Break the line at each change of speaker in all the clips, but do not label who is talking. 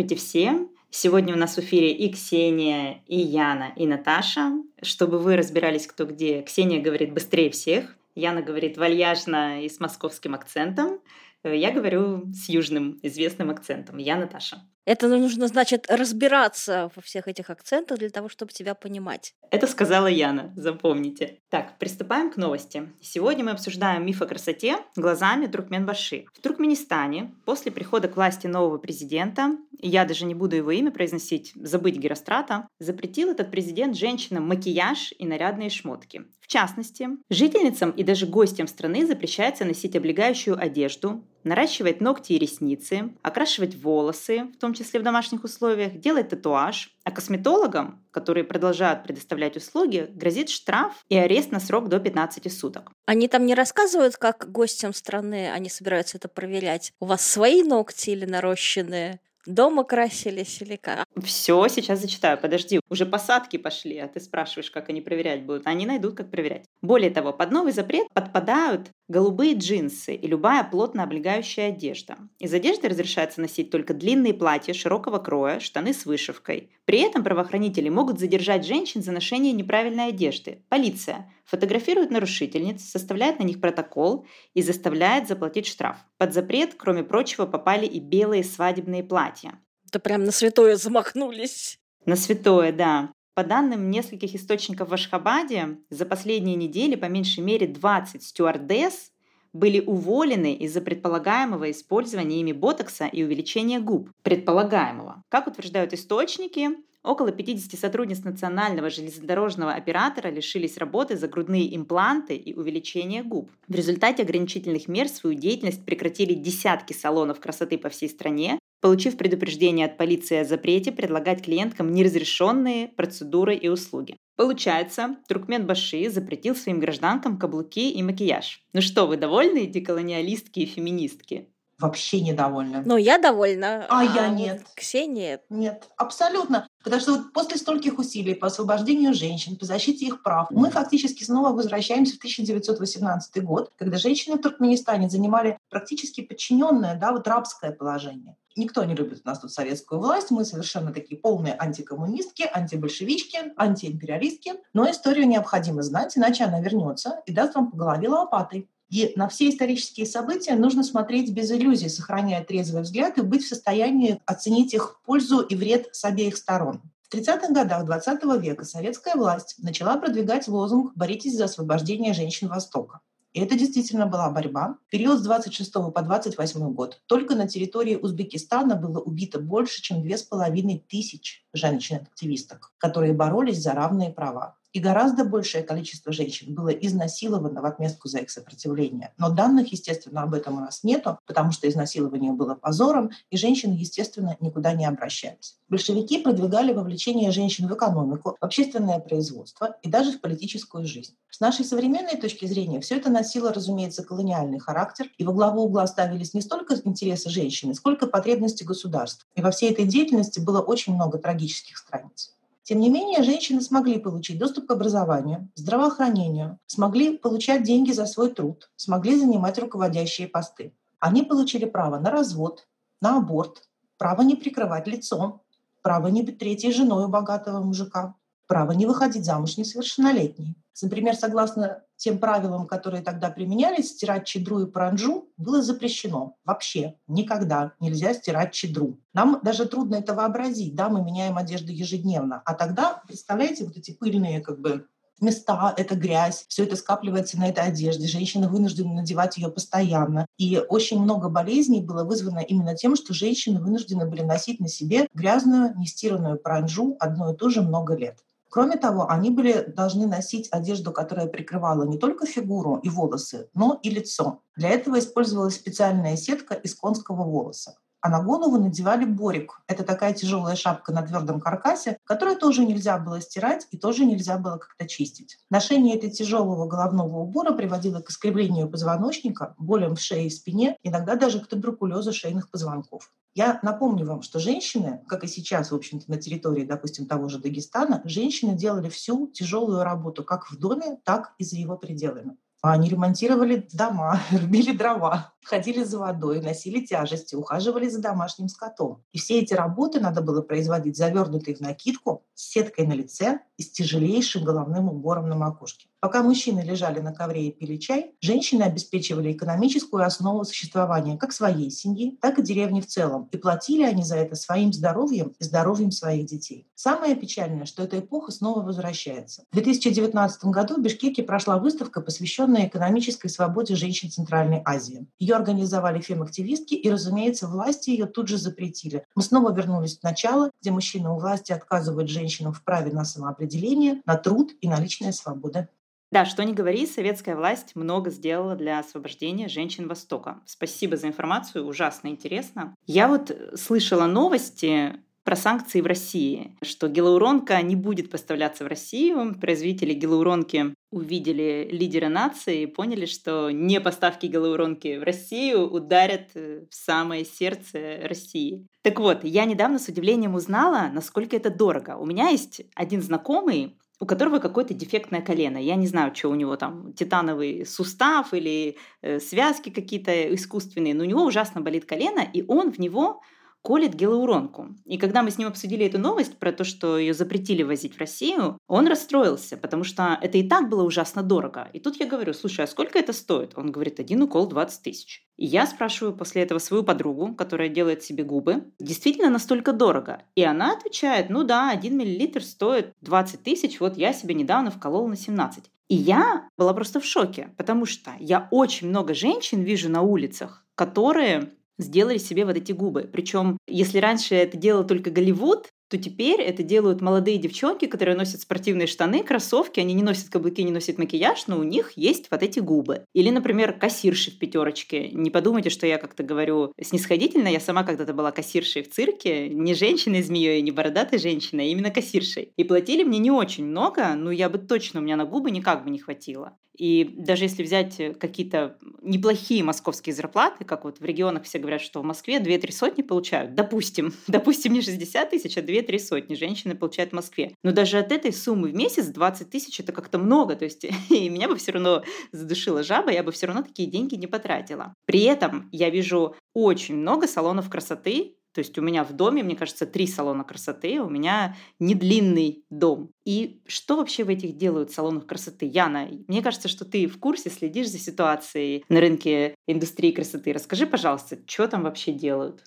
Здравствуйте всем! Сегодня у нас в эфире и Ксения, и Яна, и Наташа. Чтобы вы разбирались, кто где, Ксения говорит быстрее всех, Яна говорит вальяжно и с московским акцентом. Я говорю с южным известным акцентом. Я Наташа.
Это нужно, значит, разбираться во всех этих акцентах для того, чтобы тебя понимать.
Это сказала Яна, запомните. Так, приступаем к новости. Сегодня мы обсуждаем миф о красоте глазами Туркменбаши. В Туркменистане после прихода к власти нового президента, я даже не буду его имя произносить, забыть Герострата, запретил этот президент женщинам макияж и нарядные шмотки. Частности, жительницам и даже гостям страны запрещается носить облегающую одежду, наращивать ногти и ресницы, окрашивать волосы, в том числе в домашних условиях, делать татуаж, а косметологам, которые продолжают предоставлять услуги, грозит штраф и арест на срок до 15 суток.
Они там не рассказывают, как гостям страны они собираются это проверять? У вас свои ногти или нарощенные? Дома красились или как?
Все, сейчас зачитаю. Подожди, уже посадки пошли, а ты спрашиваешь, как они проверять будут. Они найдут, как проверять. Более того, под новый запрет подпадают голубые джинсы и любая плотно облегающая одежда. Из одежды разрешается носить только длинные платья широкого кроя, штаны с вышивкой. При этом правоохранители могут задержать женщин за ношение неправильной одежды. Полиция фотографирует нарушительниц, составляет на них протокол и заставляет заплатить штраф. Под запрет, кроме прочего, попали и белые свадебные платья.
Это прям на святое замахнулись.
На святое, да. По данным нескольких источников в Ашхабаде, за последние недели по меньшей мере 20 стюардесс были уволены из-за предполагаемого использования ими ботокса и увеличения губ. Предполагаемого. Как утверждают источники, Около 50 сотрудниц национального железнодорожного оператора лишились работы за грудные импланты и увеличение губ. В результате ограничительных мер свою деятельность прекратили десятки салонов красоты по всей стране, получив предупреждение от полиции о запрете предлагать клиенткам неразрешенные процедуры и услуги. Получается, Туркмен Баши запретил своим гражданкам каблуки и макияж. Ну что, вы довольны, деколониалистки и феминистки?
вообще недовольна.
Ну, я довольна.
А, а я нет.
Ксения?
Нет, абсолютно. Потому что вот после стольких усилий по освобождению женщин, по защите их прав, мы фактически снова возвращаемся в 1918 год, когда женщины в Туркменистане занимали практически подчиненное, да, вот рабское положение. Никто не любит у нас тут советскую власть, мы совершенно такие полные антикоммунистки, антибольшевички, антиимпериалистки, но историю необходимо знать, иначе она вернется и даст вам по голове лопатой. И на все исторические события нужно смотреть без иллюзий, сохраняя трезвый взгляд и быть в состоянии оценить их пользу и вред с обеих сторон. В 30-х годах XX века советская власть начала продвигать лозунг «Боритесь за освобождение женщин Востока». И это действительно была борьба. В период с 26 по 28 год только на территории Узбекистана было убито больше, чем 2500 тысяч женщин-активисток, которые боролись за равные права и гораздо большее количество женщин было изнасиловано в отместку за их сопротивление. Но данных, естественно, об этом у нас нету, потому что изнасилование было позором, и женщины, естественно, никуда не обращались. Большевики продвигали вовлечение женщин в экономику, в общественное производство и даже в политическую жизнь. С нашей современной точки зрения все это носило, разумеется, колониальный характер, и во главу угла ставились не столько интересы женщины, сколько потребности государства. И во всей этой деятельности было очень много трагических страниц. Тем не менее, женщины смогли получить доступ к образованию, здравоохранению, смогли получать деньги за свой труд, смогли занимать руководящие посты. Они получили право на развод, на аборт, право не прикрывать лицо, право не быть третьей женой у богатого мужика, право не выходить замуж несовершеннолетней. Например, согласно тем правилам, которые тогда применялись, стирать чедру и паранджу было запрещено. Вообще никогда нельзя стирать чедру. Нам даже трудно это вообразить. Да, мы меняем одежду ежедневно. А тогда, представляете, вот эти пыльные как бы места, это грязь, все это скапливается на этой одежде. Женщины вынуждены надевать ее постоянно. И очень много болезней было вызвано именно тем, что женщины вынуждены были носить на себе грязную, нестиранную паранджу одно и то же много лет. Кроме того, они были должны носить одежду, которая прикрывала не только фигуру и волосы, но и лицо. Для этого использовалась специальная сетка из конского волоса. А на голову надевали борик. Это такая тяжелая шапка на твердом каркасе, которую тоже нельзя было стирать и тоже нельзя было как-то чистить. Ношение этой тяжелого головного убора приводило к искривлению позвоночника, болям в шее и спине, иногда даже к туберкулезу шейных позвонков. Я напомню вам, что женщины, как и сейчас, в общем-то, на территории, допустим, того же Дагестана, женщины делали всю тяжелую работу как в доме, так и за его пределами. Они ремонтировали дома, рубили дрова, ходили за водой, носили тяжести, ухаживали за домашним скотом. И все эти работы надо было производить завернутые в накидку, с сеткой на лице и с тяжелейшим головным убором на макушке. Пока мужчины лежали на ковре и пили чай, женщины обеспечивали экономическую основу существования как своей семьи, так и деревни в целом. И платили они за это своим здоровьем и здоровьем своих детей. Самое печальное, что эта эпоха снова возвращается. В 2019 году в Бишкеке прошла выставка, посвященная экономической свободе женщин Центральной Азии. Организовали фем-активистки, и, разумеется, власти ее тут же запретили. Мы снова вернулись в начало, где мужчины у власти отказывают женщинам в праве на самоопределение, на труд и на личные свободы.
Да, что ни говори, советская власть много сделала для освобождения женщин Востока. Спасибо за информацию, ужасно интересно. Я вот слышала новости про санкции в России, что гиалуронка не будет поставляться в Россию. Производители гиалуронки увидели лидера нации и поняли, что не поставки гиалуронки в Россию ударят э, в самое сердце России. Так вот, я недавно с удивлением узнала, насколько это дорого. У меня есть один знакомый, у которого какое-то дефектное колено. Я не знаю, что у него там, титановый сустав или э, связки какие-то искусственные, но у него ужасно болит колено, и он в него колет гиалуронку. И когда мы с ним обсудили эту новость про то, что ее запретили возить в Россию, он расстроился, потому что это и так было ужасно дорого. И тут я говорю, слушай, а сколько это стоит? Он говорит, один укол 20 тысяч. И я спрашиваю после этого свою подругу, которая делает себе губы, действительно настолько дорого? И она отвечает, ну да, 1 миллилитр стоит 20 тысяч, вот я себе недавно вколола на 17. И я была просто в шоке, потому что я очень много женщин вижу на улицах, которые сделали себе вот эти губы. Причем, если раньше это делал только Голливуд, то теперь это делают молодые девчонки, которые носят спортивные штаны, кроссовки, они не носят каблуки, не носят макияж, но у них есть вот эти губы. Или, например, кассирши в пятерочке. Не подумайте, что я как-то говорю снисходительно, я сама когда-то была кассиршей в цирке, не женщиной змеей, не бородатой женщиной, а именно кассиршей. И платили мне не очень много, но я бы точно, у меня на губы никак бы не хватило. И даже если взять э, какие-то неплохие московские зарплаты, как вот в регионах все говорят, что в Москве 2-3 сотни получают, допустим, допустим, не 60 тысяч, а 2-3 сотни женщины получают в Москве. Но даже от этой суммы в месяц 20 тысяч это как-то много, то есть и меня бы все равно задушила жаба, я бы все равно такие деньги не потратила. При этом я вижу очень много салонов красоты, то есть у меня в доме, мне кажется, три салона красоты, у меня не длинный дом. И что вообще в этих делают салонах красоты? Яна, мне кажется, что ты в курсе, следишь за ситуацией на рынке индустрии красоты. Расскажи, пожалуйста, что там вообще делают?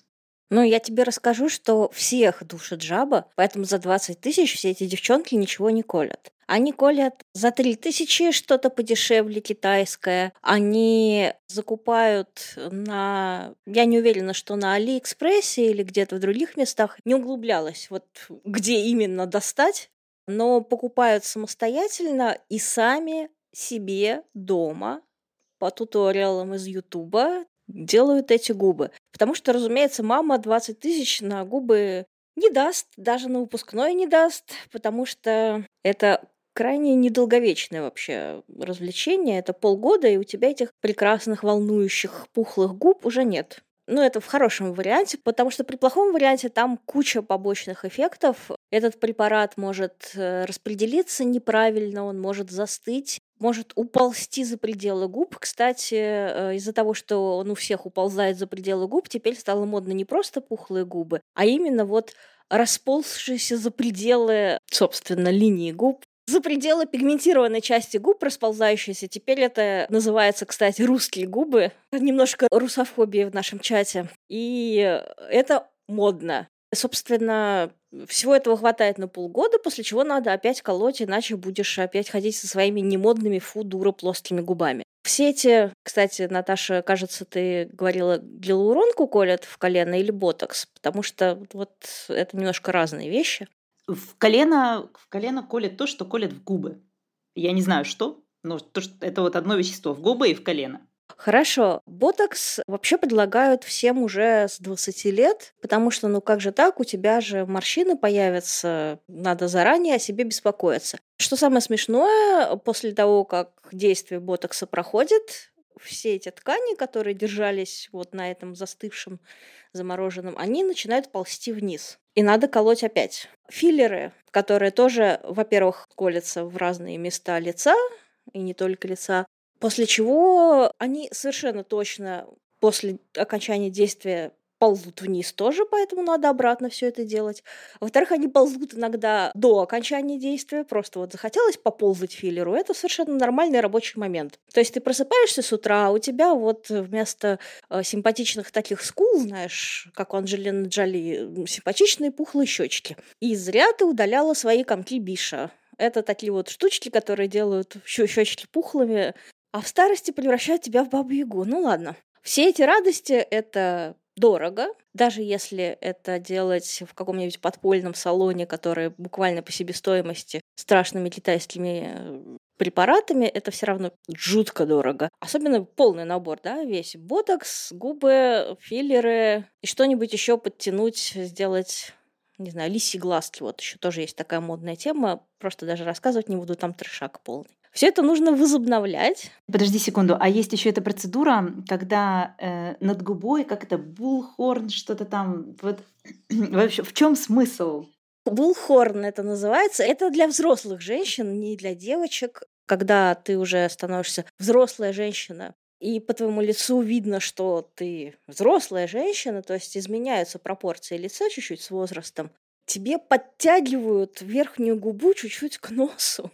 Ну, я тебе расскажу, что всех душит жаба, поэтому за 20 тысяч все эти девчонки ничего не колят. Они колят за 3 тысячи что-то подешевле китайское. Они закупают на... Я не уверена, что на Алиэкспрессе или где-то в других местах. Не углублялась, вот где именно достать. Но покупают самостоятельно и сами себе дома по туториалам из Ютуба делают эти губы. Потому что, разумеется, мама 20 тысяч на губы не даст, даже на выпускной не даст, потому что это крайне недолговечное вообще развлечение. Это полгода, и у тебя этих прекрасных, волнующих, пухлых губ уже нет. Ну, это в хорошем варианте, потому что при плохом варианте там куча побочных эффектов. Этот препарат может э, распределиться неправильно, он может застыть, может уползти за пределы губ. Кстати, э, из-за того, что он у всех уползает за пределы губ, теперь стало модно не просто пухлые губы, а именно вот расползшиеся за пределы, собственно, линии губ за пределы пигментированной части губ расползающиеся. Теперь это называется, кстати, русские губы. Немножко русофобии в нашем чате. И это модно. Собственно, всего этого хватает на полгода, после чего надо опять колоть, иначе будешь опять ходить со своими немодными фу дура плоскими губами. Все эти, кстати, Наташа, кажется, ты говорила, гиалуронку колят в колено или ботокс, потому что вот это немножко разные вещи.
В колено, в колено колет то, что колет в губы. Я не знаю, что, но то, что это вот одно вещество в губы и в колено.
Хорошо. Ботокс вообще предлагают всем уже с 20 лет, потому что, ну как же так, у тебя же морщины появятся, надо заранее о себе беспокоиться. Что самое смешное, после того, как действие ботокса проходит, все эти ткани, которые держались вот на этом застывшем, замороженном, они начинают ползти вниз. И надо колоть опять. Филлеры, которые тоже, во-первых, колятся в разные места лица, и не только лица, после чего они совершенно точно после окончания действия ползут вниз тоже, поэтому надо обратно все это делать. Во-вторых, они ползут иногда до окончания действия, просто вот захотелось поползать филлеру, это совершенно нормальный рабочий момент. То есть ты просыпаешься с утра, а у тебя вот вместо э, симпатичных таких скул, знаешь, как у Анджелины Джоли, симпатичные пухлые щечки. И зря ты удаляла свои комки Биша. Это такие вот штучки, которые делают щечки пухлыми, а в старости превращают тебя в бабу-ягу. Ну ладно. Все эти радости — это дорого, даже если это делать в каком-нибудь подпольном салоне, который буквально по себестоимости страшными китайскими э, препаратами, это все равно жутко дорого. Особенно полный набор, да, весь ботокс, губы, филлеры и что-нибудь еще подтянуть, сделать не знаю, лисий глазки, вот еще тоже есть такая модная тема, просто даже рассказывать не буду, там трешак полный. Все это нужно возобновлять.
Подожди секунду, а есть еще эта процедура, когда э, над губой, как это, булхорн, что-то там, вот вообще в чем смысл?
Булхорн это называется. Это для взрослых женщин, не для девочек. Когда ты уже становишься взрослая женщина, и по твоему лицу видно, что ты взрослая женщина, то есть изменяются пропорции лица чуть-чуть с возрастом, тебе подтягивают верхнюю губу чуть-чуть к носу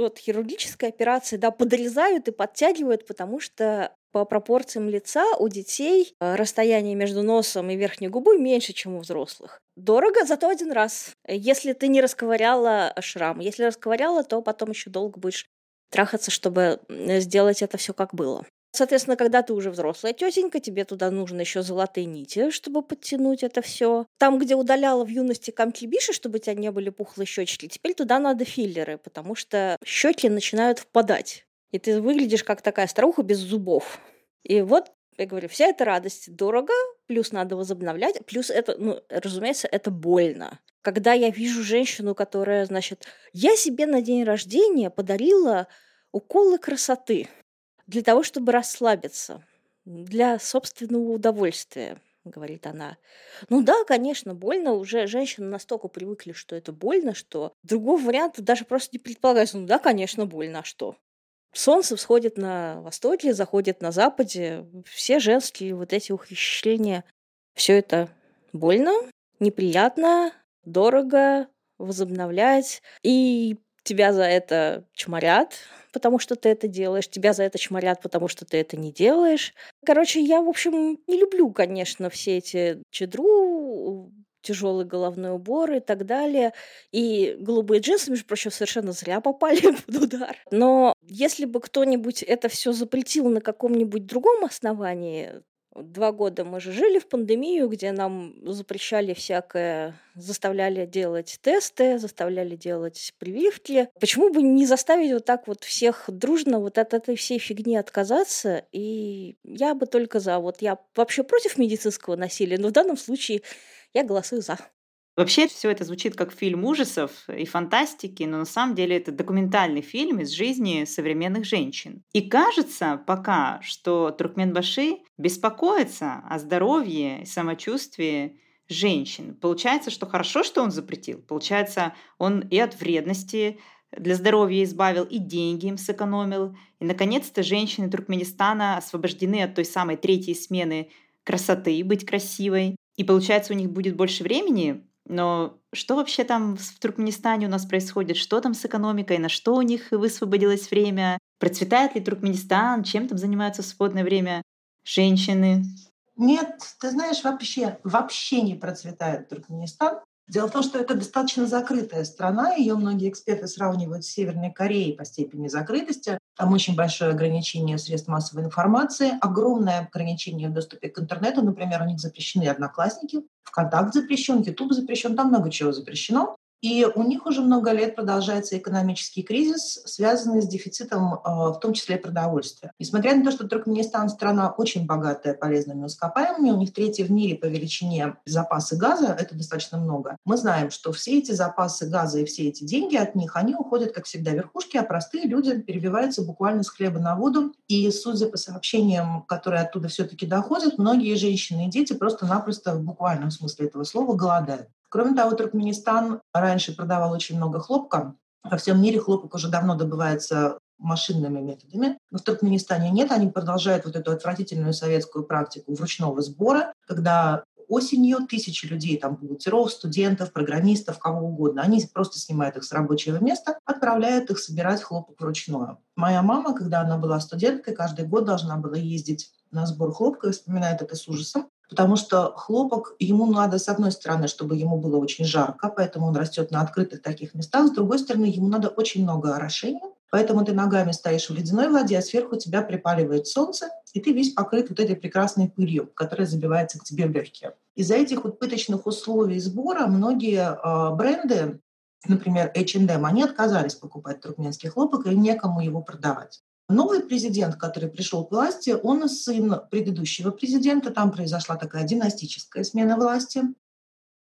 вот хирургическая операция, да, подрезают и подтягивают, потому что по пропорциям лица у детей э, расстояние между носом и верхней губой меньше, чем у взрослых. Дорого, зато один раз. Если ты не расковыряла шрам. Если расковыряла, то потом еще долго будешь трахаться, чтобы сделать это все как было. Соответственно, когда ты уже взрослая тетенька, тебе туда нужно еще золотые нити, чтобы подтянуть это все. Там, где удаляла в юности камки биши, чтобы у тебя не были пухлые щечки, теперь туда надо филлеры, потому что щеки начинают впадать. И ты выглядишь как такая старуха без зубов. И вот я говорю, вся эта радость дорого, плюс надо возобновлять, плюс это, ну, разумеется, это больно. Когда я вижу женщину, которая, значит, я себе на день рождения подарила уколы красоты – для того, чтобы расслабиться, для собственного удовольствия, говорит она. Ну да, конечно, больно. Уже женщины настолько привыкли, что это больно, что другого варианта даже просто не предполагается. Ну да, конечно, больно, а что? Солнце всходит на востоке, заходит на западе. Все женские вот эти ухищрения, все это больно, неприятно, дорого возобновлять. И тебя за это чморят, потому что ты это делаешь, тебя за это чморят, потому что ты это не делаешь. Короче, я, в общем, не люблю, конечно, все эти чедру, тяжелый головной убор и так далее. И голубые джинсы, между прочим, совершенно зря попали под удар. Но если бы кто-нибудь это все запретил на каком-нибудь другом основании, Два года мы же жили в пандемию, где нам запрещали всякое, заставляли делать тесты, заставляли делать прививки. Почему бы не заставить вот так вот всех дружно вот от этой всей фигни отказаться? И я бы только за. Вот я вообще против медицинского насилия, но в данном случае я голосую за.
Вообще все это звучит как фильм ужасов и фантастики, но на самом деле это документальный фильм из жизни современных женщин. И кажется пока, что Туркменбаши беспокоится о здоровье и самочувствии женщин. Получается, что хорошо, что он запретил. Получается, он и от вредности для здоровья избавил, и деньги им сэкономил. И, наконец-то, женщины Туркменистана освобождены от той самой третьей смены красоты, быть красивой. И получается, у них будет больше времени но что вообще там в Туркменистане у нас происходит? Что там с экономикой? На что у них высвободилось время? Процветает ли Туркменистан? Чем там занимаются в свободное время женщины?
Нет, ты знаешь, вообще, вообще не процветает Туркменистан. Дело в том, что это достаточно закрытая страна, ее многие эксперты сравнивают с Северной Кореей по степени закрытости. Там очень большое ограничение средств массовой информации, огромное ограничение в доступе к интернету. Например, у них запрещены одноклассники, ВКонтакт запрещен, Ютуб запрещен, там много чего запрещено. И у них уже много лет продолжается экономический кризис, связанный с дефицитом, а, в том числе продовольствия. Несмотря на то, что Туркменистан страна очень богатая полезными ископаемыми, у них третий в мире по величине запасы газа, это достаточно много. Мы знаем, что все эти запасы газа и все эти деньги от них, они уходят, как всегда, верхушки, а простые люди перебиваются буквально с хлеба на воду. И судя по сообщениям, которые оттуда все-таки доходят, многие женщины и дети просто-напросто в буквальном смысле этого слова голодают. Кроме того, Туркменистан раньше продавал очень много хлопка. Во всем мире хлопок уже давно добывается машинными методами. Но в Туркменистане нет, они продолжают вот эту отвратительную советскую практику вручного сбора, когда осенью тысячи людей, там, бухгалтеров, студентов, программистов, кого угодно, они просто снимают их с рабочего места, отправляют их собирать хлопок вручную. Моя мама, когда она была студенткой, каждый год должна была ездить на сбор хлопка вспоминает это с ужасом, потому что хлопок, ему надо, с одной стороны, чтобы ему было очень жарко, поэтому он растет на открытых таких местах, с другой стороны, ему надо очень много орошения, Поэтому ты ногами стоишь в ледяной воде, а сверху тебя припаливает солнце, и ты весь покрыт вот этой прекрасной пылью, которая забивается к тебе в легкие. Из-за этих вот пыточных условий сбора многие э, бренды, например, H&M, они отказались покупать туркменский хлопок, и некому его продавать. Новый президент, который пришел к власти, он сын предыдущего президента. Там произошла такая династическая смена власти.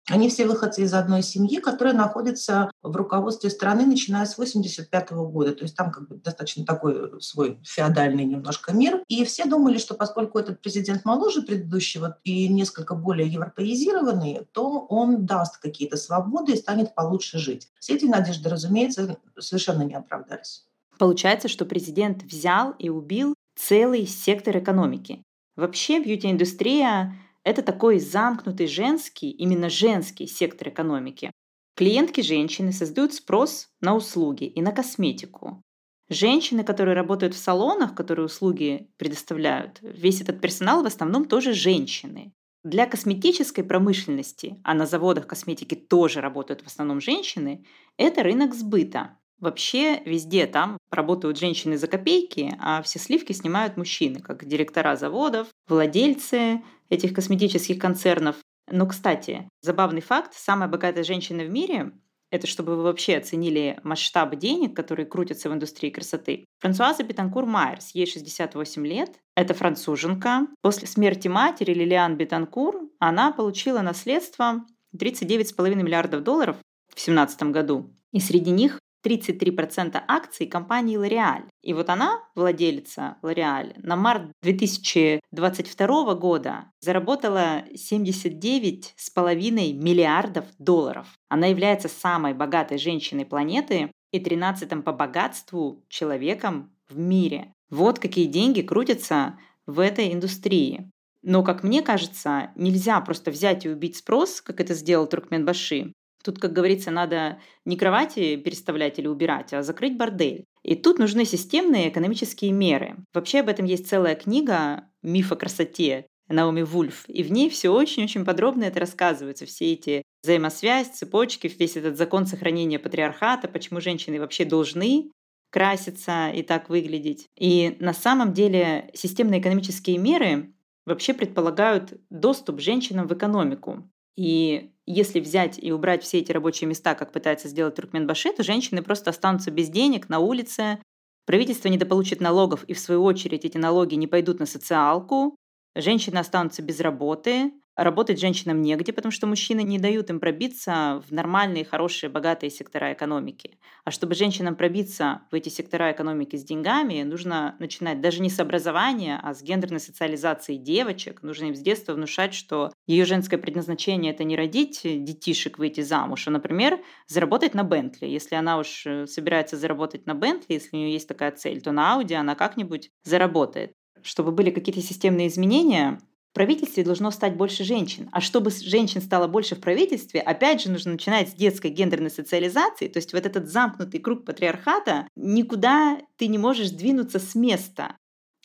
Они все выходцы из одной семьи, которая находится в руководстве страны, начиная с 1985 года. То есть там как бы достаточно такой свой феодальный немножко мир. И все думали, что поскольку этот президент моложе предыдущего и несколько более европеизированный, то он даст какие-то свободы и станет получше жить. Все эти надежды, разумеется, совершенно не оправдались.
Получается, что президент взял и убил целый сектор экономики. Вообще бьюти-индустрия это такой замкнутый женский, именно женский сектор экономики. Клиентки женщины создают спрос на услуги и на косметику. Женщины, которые работают в салонах, которые услуги предоставляют, весь этот персонал в основном тоже женщины. Для косметической промышленности, а на заводах косметики тоже работают в основном женщины, это рынок сбыта. Вообще везде там работают женщины за копейки, а все сливки снимают мужчины, как директора заводов, владельцы этих косметических концернов. Но, кстати, забавный факт, самая богатая женщина в мире это чтобы вы вообще оценили масштаб денег, которые крутятся в индустрии красоты. Франсуаза Бетанкур Майерс, ей 68 лет, это француженка. После смерти матери Лилиан Бетанкур она получила наследство 39,5 миллиардов долларов в 2017 году. И среди них 33% акций компании L'Oreal. И вот она, владелица L'Oreal, на март 2022 года заработала 79,5 миллиардов долларов. Она является самой богатой женщиной планеты и 13 по богатству человеком в мире. Вот какие деньги крутятся в этой индустрии. Но, как мне кажется, нельзя просто взять и убить спрос, как это сделал Туркменбаши, Тут, как говорится, надо не кровати переставлять или убирать, а закрыть бордель. И тут нужны системные экономические меры. Вообще об этом есть целая книга «Миф о красоте» Наоми Вульф. И в ней все очень-очень подробно это рассказывается. Все эти взаимосвязь, цепочки, весь этот закон сохранения патриархата, почему женщины вообще должны краситься и так выглядеть. И на самом деле системные экономические меры вообще предполагают доступ женщинам в экономику. И если взять и убрать все эти рабочие места, как пытается сделать Туркменбаши, то женщины просто останутся без денег на улице, правительство недополучит налогов, и в свою очередь эти налоги не пойдут на социалку, женщины останутся без работы, Работать женщинам негде, потому что мужчины не дают им пробиться в нормальные, хорошие, богатые сектора экономики. А чтобы женщинам пробиться в эти сектора экономики с деньгами, нужно начинать даже не с образования, а с гендерной социализации девочек. Нужно им с детства внушать, что ее женское предназначение – это не родить детишек, выйти замуж, а, например, заработать на Бентли. Если она уж э, собирается заработать на Бентли, если у нее есть такая цель, то на Ауди она как-нибудь заработает чтобы были какие-то системные изменения, правительстве должно стать больше женщин. А чтобы женщин стало больше в правительстве, опять же, нужно начинать с детской гендерной социализации. То есть вот этот замкнутый круг патриархата, никуда ты не можешь двинуться с места.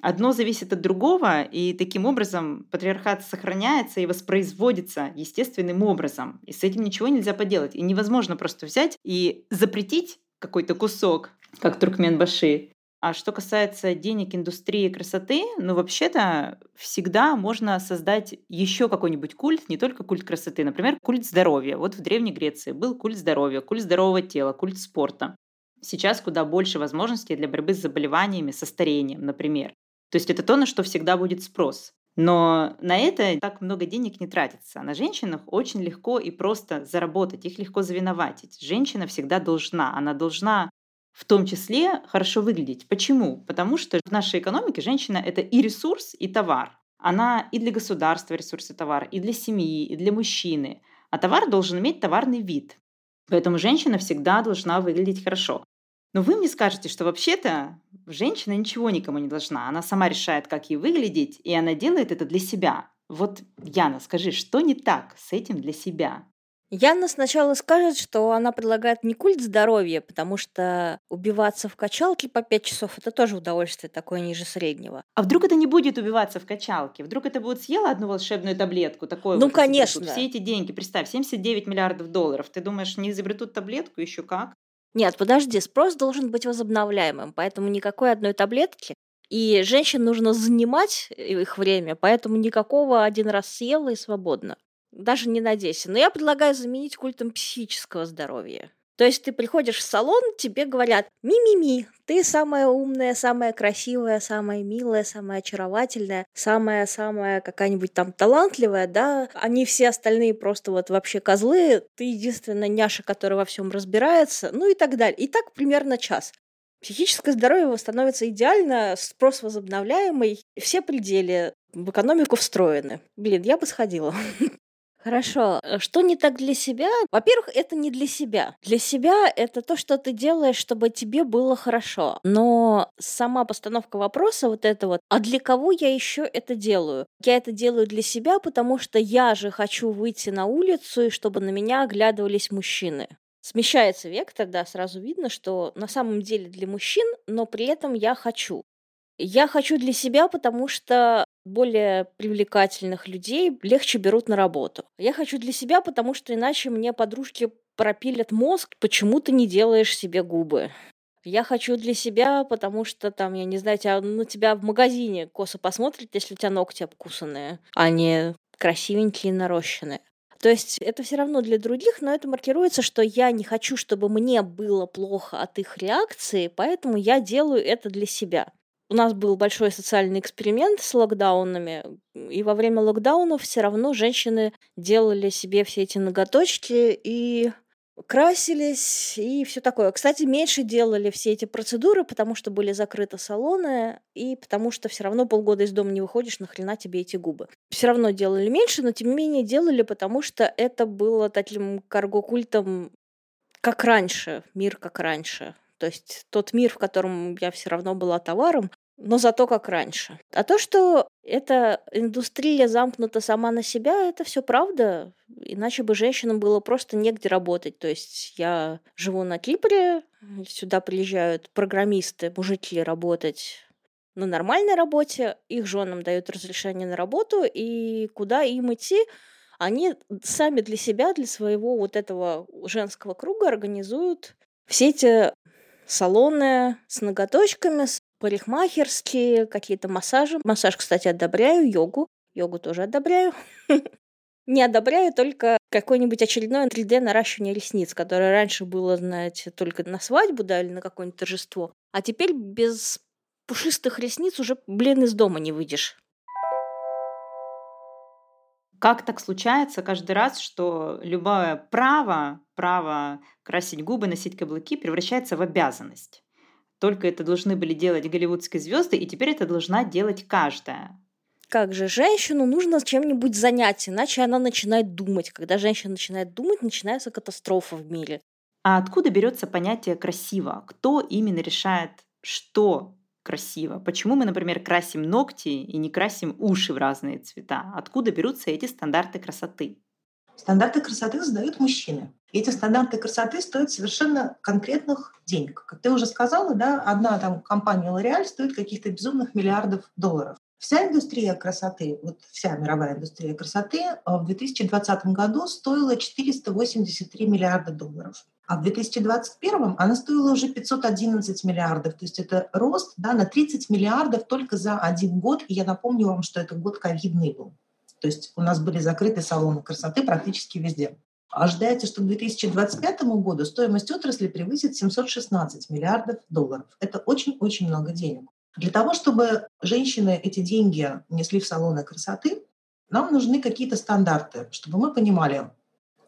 Одно зависит от другого, и таким образом патриархат сохраняется и воспроизводится естественным образом. И с этим ничего нельзя поделать. И невозможно просто взять и запретить какой-то кусок, как Туркменбаши, а что касается денег индустрии красоты, ну вообще-то всегда можно создать еще какой-нибудь культ, не только культ красоты, например, культ здоровья. Вот в Древней Греции был культ здоровья, культ здорового тела, культ спорта. Сейчас куда больше возможностей для борьбы с заболеваниями, со старением, например. То есть это то, на что всегда будет спрос. Но на это так много денег не тратится. На женщинах очень легко и просто заработать, их легко завиноватить. Женщина всегда должна, она должна в том числе хорошо выглядеть. Почему? Потому что в нашей экономике женщина — это и ресурс, и товар. Она и для государства ресурс и товар, и для семьи, и для мужчины. А товар должен иметь товарный вид. Поэтому женщина всегда должна выглядеть хорошо. Но вы мне скажете, что вообще-то женщина ничего никому не должна. Она сама решает, как ей выглядеть, и она делает это для себя. Вот, Яна, скажи, что не так с этим для себя?
Яна сначала скажет, что она предлагает не культ здоровья, потому что убиваться в качалке по 5 часов – это тоже удовольствие такое ниже среднего.
А вдруг это не будет убиваться в качалке? Вдруг это будет съела одну волшебную таблетку? Такое
ну,
вот
конечно.
Все эти деньги, представь, 79 миллиардов долларов. Ты думаешь, не изобретут таблетку? Еще как?
Нет, подожди, спрос должен быть возобновляемым, поэтому никакой одной таблетки и женщин нужно занимать их время, поэтому никакого один раз съела и свободно. Даже не надейся. Но я предлагаю заменить культом психического здоровья. То есть ты приходишь в салон, тебе говорят «Ми-ми-ми, ты самая умная, самая красивая, самая милая, самая очаровательная, самая-самая какая-нибудь там талантливая, да? Они все остальные просто вот вообще козлы, ты единственная няша, которая во всем разбирается, ну и так далее. И так примерно час. Психическое здоровье восстановится идеально, спрос возобновляемый, все пределы в экономику встроены. Блин, я бы сходила. Хорошо. Э, что не так для себя? Во-первых, это не для себя. Для себя это то, что ты делаешь, чтобы тебе было хорошо. Но сама постановка вопроса вот это вот, а для кого я еще это делаю? Я это делаю для себя, потому что я же хочу выйти на улицу, и чтобы на меня оглядывались мужчины смещается вектор, да, сразу видно, что на самом деле для мужчин, но при этом я хочу. Я хочу для себя, потому что более привлекательных людей легче берут на работу. Я хочу для себя, потому что иначе мне подружки пропилят мозг, почему ты не делаешь себе губы. Я хочу для себя, потому что там, я не знаю, тебя, на тебя в магазине косо посмотрят, если у тебя ногти обкусанные, а не красивенькие нарощенные. То есть это все равно для других, но это маркируется, что я не хочу, чтобы мне было плохо от их реакции, поэтому я делаю это для себя у нас был большой социальный эксперимент с локдаунами, и во время локдаунов все равно женщины делали себе все эти ноготочки и красились и все такое. Кстати, меньше делали все эти процедуры, потому что были закрыты салоны, и потому что все равно полгода из дома не выходишь, нахрена тебе эти губы. Все равно делали меньше, но тем не менее делали, потому что это было таким карго-культом, как раньше, мир как раньше. То есть тот мир, в котором я все равно была товаром, но зато как раньше. А то, что эта индустрия замкнута сама на себя, это все правда. Иначе бы женщинам было просто негде работать. То есть я живу на Кипре, сюда приезжают программисты, мужики работать на нормальной работе, их женам дают разрешение на работу, и куда им идти, они сами для себя, для своего вот этого женского круга организуют все эти салоны с ноготочками, с парикмахерские, какие-то массажи. Массаж, кстати, одобряю, йогу. Йогу тоже одобряю. Не одобряю только какое-нибудь очередное 3D наращивание ресниц, которое раньше было, знаете, только на свадьбу, да, или на какое-нибудь торжество. А теперь без пушистых ресниц уже, блин, из дома не выйдешь.
Как так случается каждый раз, что любое право, право красить губы, носить каблуки превращается в обязанность? Только это должны были делать голливудские звезды, и теперь это должна делать каждая.
Как же женщину нужно чем-нибудь занять, иначе она начинает думать. Когда женщина начинает думать, начинается катастрофа в мире.
А откуда берется понятие красиво? Кто именно решает, что красиво? Почему мы, например, красим ногти и не красим уши в разные цвета? Откуда берутся эти стандарты красоты?
Стандарты красоты задают мужчины. И эти стандарты красоты стоят совершенно конкретных денег. Как ты уже сказала, да, одна там компания L'Oreal стоит каких-то безумных миллиардов долларов. Вся индустрия красоты, вот вся мировая индустрия красоты э, в 2020 году стоила 483 миллиарда долларов. А в 2021 она стоила уже 511 миллиардов. То есть это рост да, на 30 миллиардов только за один год. И я напомню вам, что это год ковидный был. То есть у нас были закрыты салоны красоты практически везде. Ожидается, что к 2025 году стоимость отрасли превысит 716 миллиардов долларов. Это очень-очень много денег. Для того, чтобы женщины эти деньги несли в салоны красоты, нам нужны какие-то стандарты, чтобы мы понимали,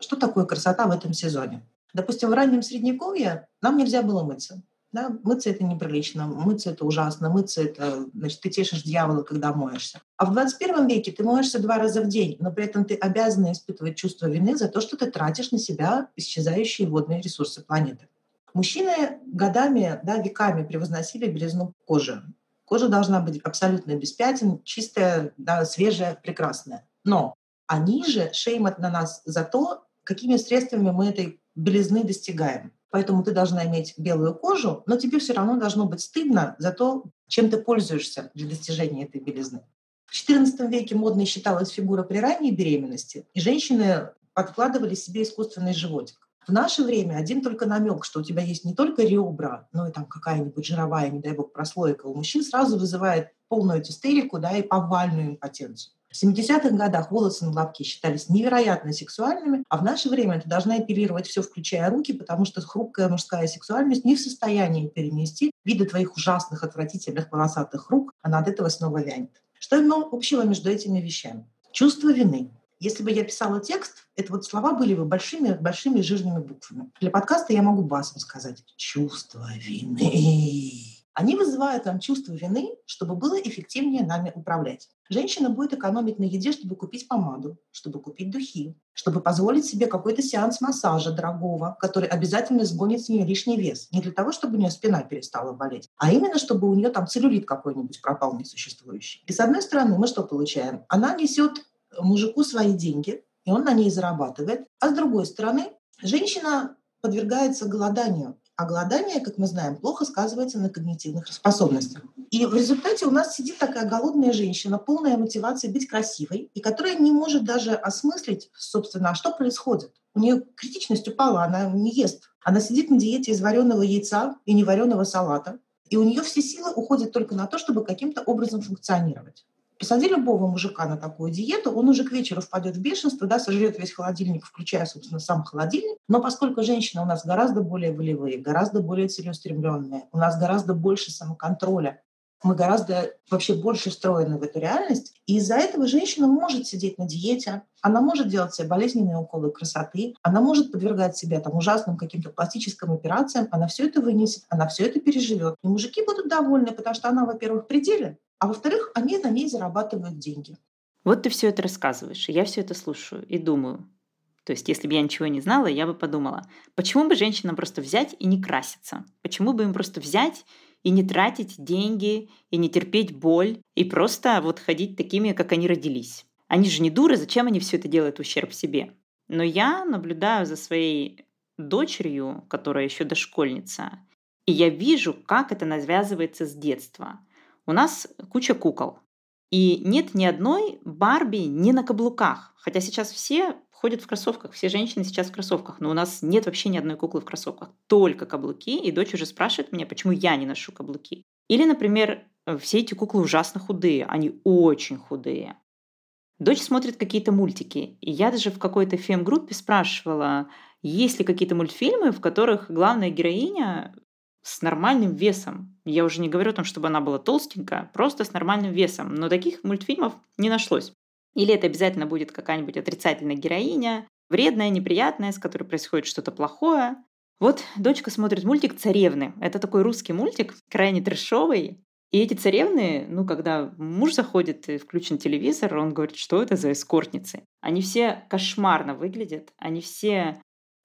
что такое красота в этом сезоне. Допустим, в раннем Средневековье нам нельзя было мыться. Да? Мыться это неприлично, мыться это ужасно, мыться это, значит, ты тешишь дьявола, когда моешься. А в 21 веке ты моешься два раза в день, но при этом ты обязана испытывать чувство вины за то, что ты тратишь на себя исчезающие водные ресурсы планеты. Мужчины годами, да, веками превозносили белизну кожи. Кожа должна быть абсолютно без пятен, чистая, да, свежая, прекрасная. Но они же шеймят на нас за то, какими средствами мы этой белизны достигаем. Поэтому ты должна иметь белую кожу, но тебе все равно должно быть стыдно за то, чем ты пользуешься для достижения этой белизны. В XIV веке модной считалась фигура при ранней беременности, и женщины подкладывали себе искусственный животик. В наше время один только намек, что у тебя есть не только ребра, но и там какая-нибудь жировая, не дай бог, прослойка у мужчин, сразу вызывает полную истерику да, и повальную импотенцию. В 70-х годах волосы на лобке считались невероятно сексуальными, а в наше время ты должна эпилировать все, включая руки, потому что хрупкая мужская сексуальность не в состоянии перенести виды твоих ужасных, отвратительных волосатых рук, она от этого снова вянет. Что именно общего между этими вещами? Чувство вины. Если бы я писала текст, это вот слова были бы большими, большими жирными буквами. Для подкаста я могу басом сказать «чувство вины» они вызывают нам чувство вины, чтобы было эффективнее нами управлять. Женщина будет экономить на еде, чтобы купить помаду, чтобы купить духи, чтобы позволить себе какой-то сеанс массажа дорогого, который обязательно сгонит с нее лишний вес. Не для того, чтобы у нее спина перестала болеть, а именно, чтобы у нее там целлюлит какой-нибудь пропал несуществующий. И с одной стороны, мы что получаем? Она несет мужику свои деньги, и он на ней зарабатывает. А с другой стороны, женщина подвергается голоданию. А голодание, как мы знаем, плохо сказывается на когнитивных способностях. И в результате у нас сидит такая голодная женщина, полная мотивации быть красивой, и которая не может даже осмыслить, собственно, а что происходит. У нее критичность упала, она не ест. Она сидит на диете из вареного яйца и невареного салата. И у нее все силы уходят только на то, чтобы каким-то образом функционировать. Посади любого мужика на такую диету, он уже к вечеру впадет в бешенство, да, сожрет весь холодильник, включая, собственно, сам холодильник. Но поскольку женщины у нас гораздо более волевые, гораздо более целеустремленные, у нас гораздо больше самоконтроля, мы гораздо вообще больше встроены в эту реальность. И из-за этого женщина может сидеть на диете, она может делать себе болезненные уколы красоты, она может подвергать себя там ужасным каким-то пластическим операциям, она все это вынесет, она все это переживет. И мужики будут довольны, потому что она, во-первых, в пределе, а во-вторых, они на ней зарабатывают деньги.
Вот ты все это рассказываешь, и я все это слушаю и думаю. То есть, если бы я ничего не знала, я бы подумала, почему бы женщинам просто взять и не краситься? Почему бы им просто взять и не тратить деньги, и не терпеть боль, и просто вот ходить такими, как они родились? Они же не дуры, зачем они все это делают ущерб себе? Но я наблюдаю за своей дочерью, которая еще дошкольница, и я вижу, как это навязывается с детства – у нас куча кукол. И нет ни одной Барби не на каблуках. Хотя сейчас все ходят в кроссовках, все женщины сейчас в кроссовках, но у нас нет вообще ни одной куклы в кроссовках. Только каблуки, и дочь уже спрашивает меня, почему я не ношу каблуки. Или, например, все эти куклы ужасно худые, они очень худые. Дочь смотрит какие-то мультики, и я даже в какой-то фем-группе спрашивала, есть ли какие-то мультфильмы, в которых главная героиня с нормальным весом. Я уже не говорю о том, чтобы она была толстенькая, просто с нормальным весом. Но таких мультфильмов не нашлось. Или это обязательно будет какая-нибудь отрицательная героиня, вредная, неприятная, с которой происходит что-то плохое. Вот дочка смотрит мультик «Царевны». Это такой русский мультик, крайне трешовый. И эти царевны, ну, когда муж заходит и включен телевизор, он говорит, что это за эскортницы. Они все кошмарно выглядят, они все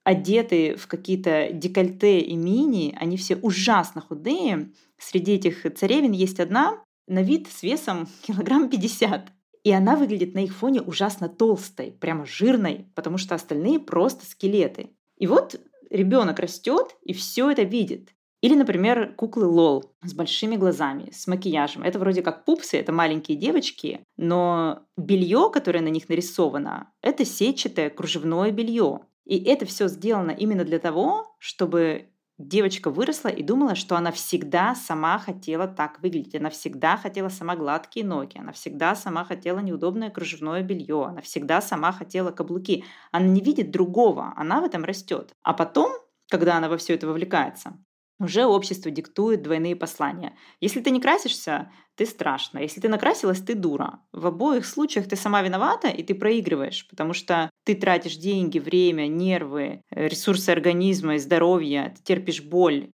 одеты в какие-то декольте и мини, они все ужасно худые. Среди этих царевин есть одна на вид с весом килограмм 50. И она выглядит на их фоне ужасно толстой, прямо жирной, потому что остальные просто скелеты. И вот ребенок растет и все это видит. Или, например, куклы Лол с большими глазами, с макияжем. Это вроде как пупсы, это маленькие девочки, но белье, которое на них нарисовано, это сетчатое кружевное белье. И это все сделано именно для того, чтобы девочка выросла и думала, что она всегда сама хотела так выглядеть. Она всегда хотела сама гладкие ноги, она всегда сама хотела неудобное кружевное белье, она всегда сама хотела каблуки. Она не видит другого, она в этом растет. А потом, когда она во все это вовлекается, уже общество диктует двойные послания. Если ты не красишься, ты страшно. Если ты накрасилась, ты дура. В обоих случаях ты сама виновата, и ты проигрываешь, потому что ты тратишь деньги, время, нервы, ресурсы организма и здоровья, ты терпишь боль,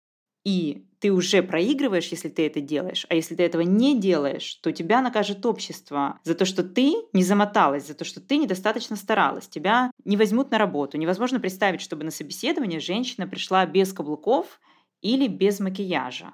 и ты уже проигрываешь, если ты это делаешь. А если ты этого не делаешь, то тебя накажет общество за то, что ты не замоталась, за то, что ты недостаточно старалась. Тебя не возьмут на работу. Невозможно представить, чтобы на собеседование женщина пришла без каблуков или без макияжа.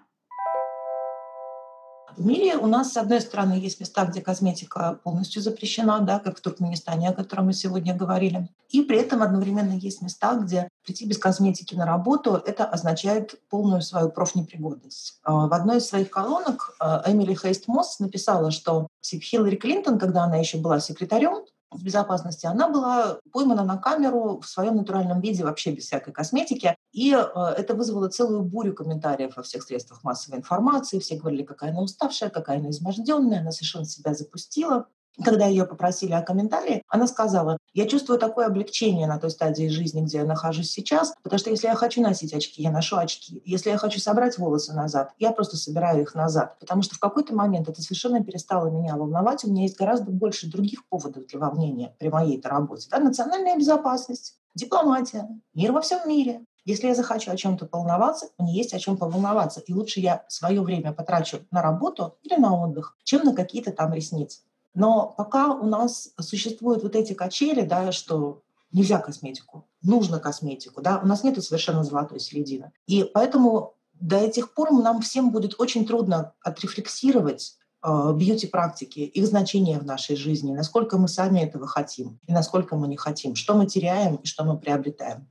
В мире у нас, с одной стороны, есть места, где косметика полностью запрещена, да, как в Туркменистане, о котором мы сегодня говорили. И при этом одновременно есть места, где прийти без косметики на работу — это означает полную свою профнепригодность. А, в одной из своих колонок а, Эмили Хейст Мосс написала, что Хиллари Клинтон, когда она еще была секретарем, в безопасности, она была поймана на камеру в своем натуральном виде, вообще без всякой косметики. И э, это вызвало целую бурю комментариев во всех средствах массовой информации. Все говорили, какая она уставшая, какая она изможденная, она совершенно себя запустила. Когда ее попросили о комментарии, она сказала, я чувствую такое облегчение на той стадии жизни, где я нахожусь сейчас, потому что если я хочу носить очки, я ношу очки. Если я хочу собрать волосы назад, я просто собираю их назад. Потому что в какой-то момент это совершенно перестало меня волновать. У меня есть гораздо больше других поводов для волнения при моей-то работе. Да? Национальная безопасность, дипломатия, мир во всем мире. Если я захочу о чем-то волноваться, мне есть о чем поволноваться. И лучше я свое время потрачу на работу или на отдых, чем на какие-то там ресницы. Но пока у нас существуют вот эти качели, да, что нельзя косметику, нужно косметику, да, у нас нет совершенно золотой середины. И поэтому до этих пор нам всем будет очень трудно отрефлексировать э, бьюти-практики, их значение в нашей жизни, насколько мы сами этого хотим и насколько мы не хотим, что мы теряем и что мы приобретаем.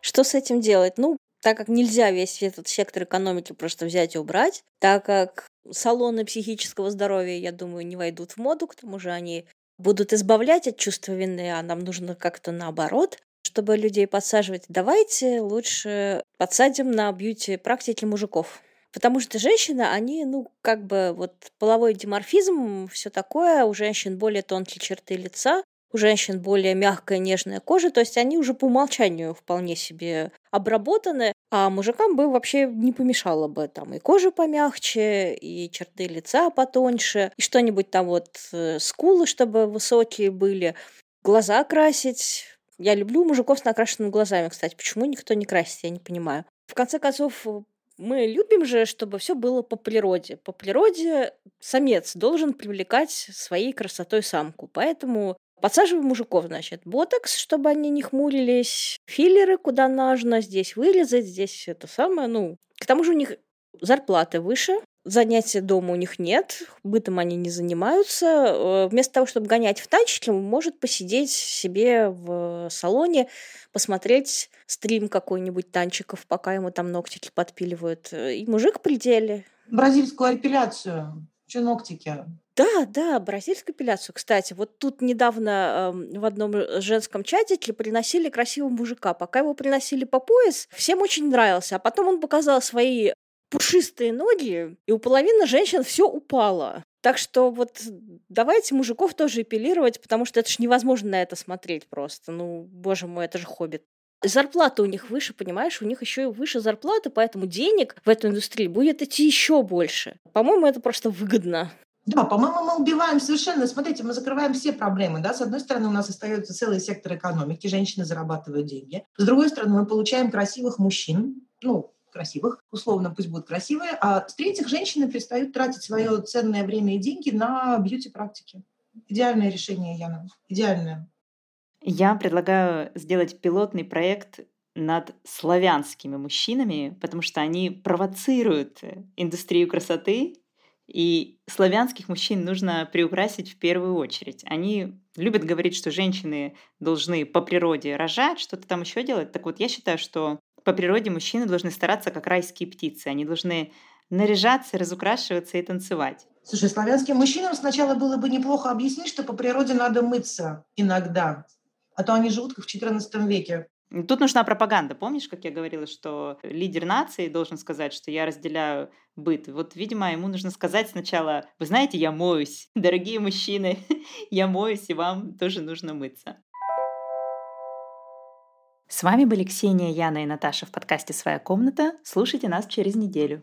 Что с этим делать? Ну, так как нельзя весь этот сектор экономики просто взять и убрать, так как салоны психического здоровья, я думаю, не войдут в моду, к тому же они будут избавлять от чувства вины, а нам нужно как-то наоборот, чтобы людей подсаживать. Давайте лучше подсадим на бьюти-практики мужиков. Потому что женщины, они, ну, как бы вот половой диморфизм, все такое, у женщин более тонкие черты лица, у женщин более мягкая, нежная кожа, то есть они уже по умолчанию вполне себе обработаны, а мужикам бы вообще не помешало бы там и кожа помягче, и черты лица потоньше, и что-нибудь там вот э, скулы, чтобы высокие были, глаза красить. Я люблю мужиков с накрашенными глазами, кстати. Почему никто не красит, я не понимаю. В конце концов, мы любим же, чтобы все было по природе. По природе самец должен привлекать своей красотой самку. Поэтому Подсаживаем мужиков, значит, ботокс, чтобы они не хмурились, филлеры куда нужно, здесь вырезать, здесь это самое, ну, к тому же у них зарплаты выше, занятия дома у них нет, бытом они не занимаются. Э, вместо того, чтобы гонять в танчики, он может посидеть себе в салоне, посмотреть стрим какой-нибудь танчиков, пока ему там ногтики подпиливают. И мужик пределе.
Бразильскую апелляцию. Что ногтики?
Да, да, бразильскую эпиляцию. Кстати, вот тут недавно э, в одном женском чатике приносили красивого мужика. Пока его приносили по пояс, всем очень нравился. А потом он показал свои пушистые ноги, и у половины женщин все упало. Так что вот давайте мужиков тоже эпилировать, потому что это же невозможно на это смотреть просто. Ну, боже мой, это же хоббит. Зарплата у них выше, понимаешь, у них еще и выше зарплаты, поэтому денег в эту индустрию будет идти еще больше. По-моему, это просто выгодно.
Да, по-моему, мы убиваем совершенно, смотрите, мы закрываем все проблемы, да, с одной стороны у нас остается целый сектор экономики, женщины зарабатывают деньги, с другой стороны мы получаем красивых мужчин, ну, красивых, условно пусть будут красивые, а с-третьих, женщины перестают тратить свое ценное время и деньги на бьюти-практики. Идеальное решение, Яна, идеальное.
Я предлагаю сделать пилотный проект над славянскими мужчинами, потому что они провоцируют индустрию красоты и славянских мужчин нужно приукрасить в первую очередь. Они любят говорить, что женщины должны по природе рожать, что-то там еще делать. Так вот, я считаю, что по природе мужчины должны стараться как райские птицы. Они должны наряжаться, разукрашиваться и танцевать.
Слушай, славянским мужчинам сначала было бы неплохо объяснить, что по природе надо мыться иногда, а то они живут как в XIV веке.
Тут нужна пропаганда. Помнишь, как я говорила, что лидер нации должен сказать, что я разделяю быт? Вот, видимо, ему нужно сказать сначала, вы знаете, я моюсь, дорогие мужчины, я моюсь, и вам тоже нужно мыться. С вами были Ксения, Яна и Наташа в подкасте «Своя комната». Слушайте нас через неделю.